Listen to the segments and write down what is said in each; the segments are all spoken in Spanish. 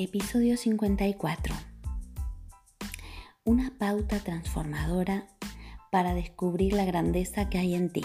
Episodio 54. Una pauta transformadora para descubrir la grandeza que hay en ti.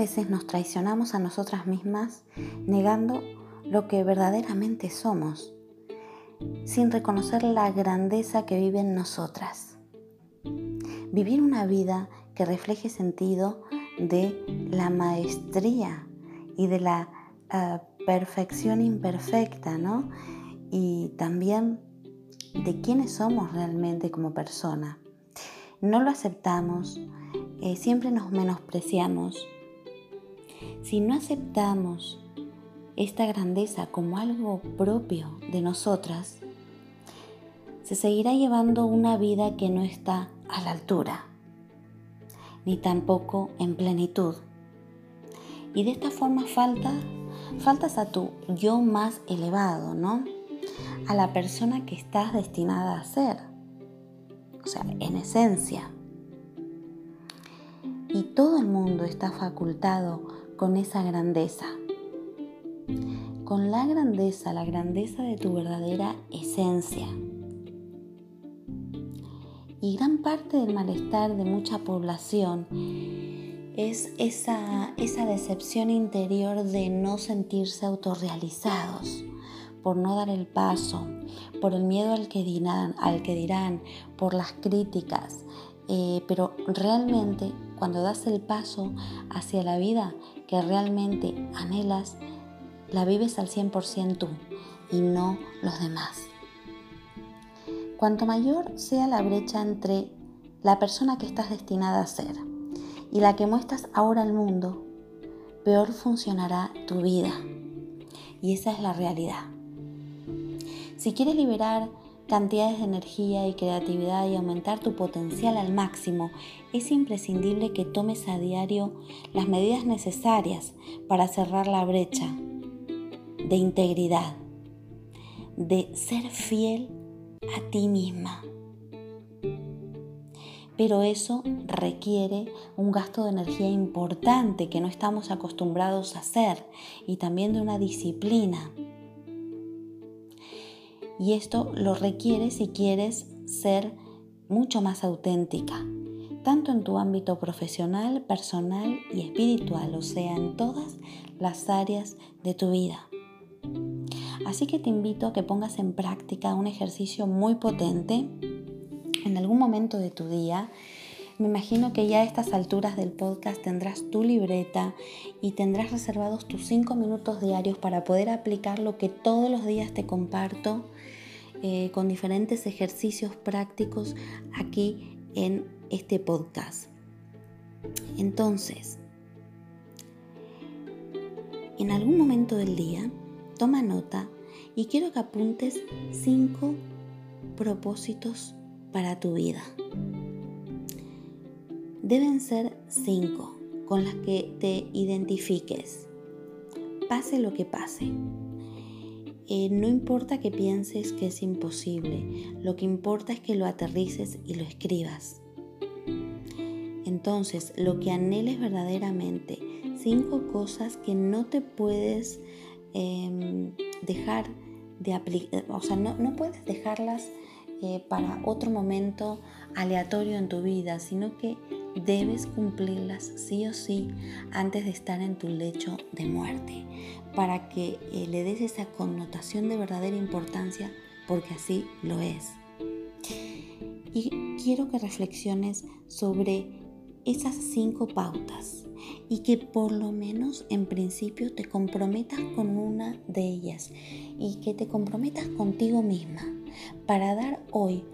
Veces nos traicionamos a nosotras mismas negando lo que verdaderamente somos, sin reconocer la grandeza que vive en nosotras. Vivir una vida que refleje sentido de la maestría y de la eh, perfección imperfecta, ¿no? Y también de quiénes somos realmente como persona. No lo aceptamos, eh, siempre nos menospreciamos, si no aceptamos esta grandeza como algo propio de nosotras, se seguirá llevando una vida que no está a la altura, ni tampoco en plenitud. Y de esta forma falta, faltas a tu yo más elevado, ¿no? A la persona que estás destinada a ser. O sea, en esencia. Y todo el mundo está facultado con esa grandeza, con la grandeza, la grandeza de tu verdadera esencia. Y gran parte del malestar de mucha población es esa, esa decepción interior de no sentirse autorrealizados, por no dar el paso, por el miedo al que dirán, al que dirán por las críticas. Eh, pero realmente cuando das el paso hacia la vida que realmente anhelas, la vives al 100% tú y no los demás. Cuanto mayor sea la brecha entre la persona que estás destinada a ser y la que muestras ahora al mundo, peor funcionará tu vida. Y esa es la realidad. Si quieres liberar cantidades de energía y creatividad y aumentar tu potencial al máximo, es imprescindible que tomes a diario las medidas necesarias para cerrar la brecha de integridad, de ser fiel a ti misma. Pero eso requiere un gasto de energía importante que no estamos acostumbrados a hacer y también de una disciplina. Y esto lo requiere si quieres ser mucho más auténtica, tanto en tu ámbito profesional, personal y espiritual, o sea, en todas las áreas de tu vida. Así que te invito a que pongas en práctica un ejercicio muy potente en algún momento de tu día. Me imagino que ya a estas alturas del podcast tendrás tu libreta y tendrás reservados tus cinco minutos diarios para poder aplicar lo que todos los días te comparto eh, con diferentes ejercicios prácticos aquí en este podcast. Entonces, en algún momento del día, toma nota y quiero que apuntes cinco propósitos para tu vida. Deben ser cinco con las que te identifiques, pase lo que pase. Eh, no importa que pienses que es imposible, lo que importa es que lo aterrices y lo escribas. Entonces, lo que anheles verdaderamente, cinco cosas que no te puedes em, dejar de aplicar, o sea, no, no puedes dejarlas eh, para otro momento aleatorio en tu vida, sino que debes cumplirlas sí o sí antes de estar en tu lecho de muerte, para que eh, le des esa connotación de verdadera importancia, porque así lo es. Y quiero que reflexiones sobre esas cinco pautas y que por lo menos en principio te comprometas con una de ellas y que te comprometas contigo misma para dar hoy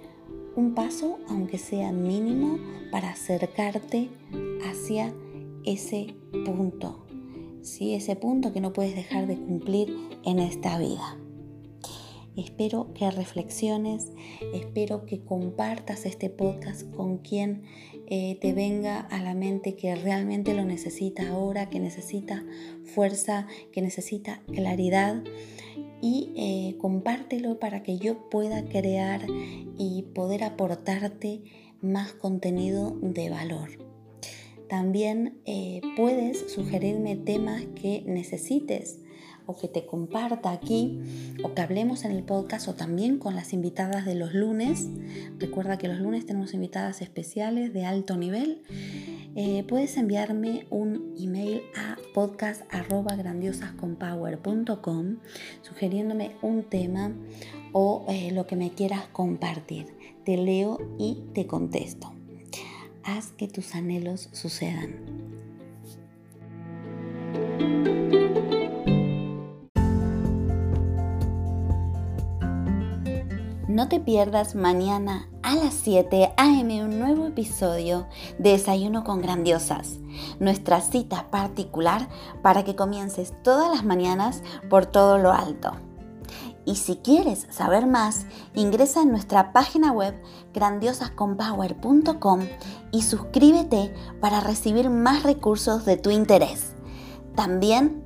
un paso, aunque sea mínimo, para acercarte hacia ese punto. ¿sí? Ese punto que no puedes dejar de cumplir en esta vida. Espero que reflexiones, espero que compartas este podcast con quien eh, te venga a la mente que realmente lo necesita ahora, que necesita fuerza, que necesita claridad y eh, compártelo para que yo pueda crear y poder aportarte más contenido de valor. También eh, puedes sugerirme temas que necesites o que te comparta aquí o que hablemos en el podcast o también con las invitadas de los lunes. Recuerda que los lunes tenemos invitadas especiales de alto nivel. Eh, puedes enviarme un email a podcast.grandiosasconpower.com sugiriéndome un tema o eh, lo que me quieras compartir. Te leo y te contesto. Haz que tus anhelos sucedan. No te pierdas mañana a las 7 a.m. un nuevo episodio de Desayuno con Grandiosas, nuestra cita particular para que comiences todas las mañanas por todo lo alto. Y si quieres saber más, ingresa en nuestra página web grandiosasconpower.com y suscríbete para recibir más recursos de tu interés. También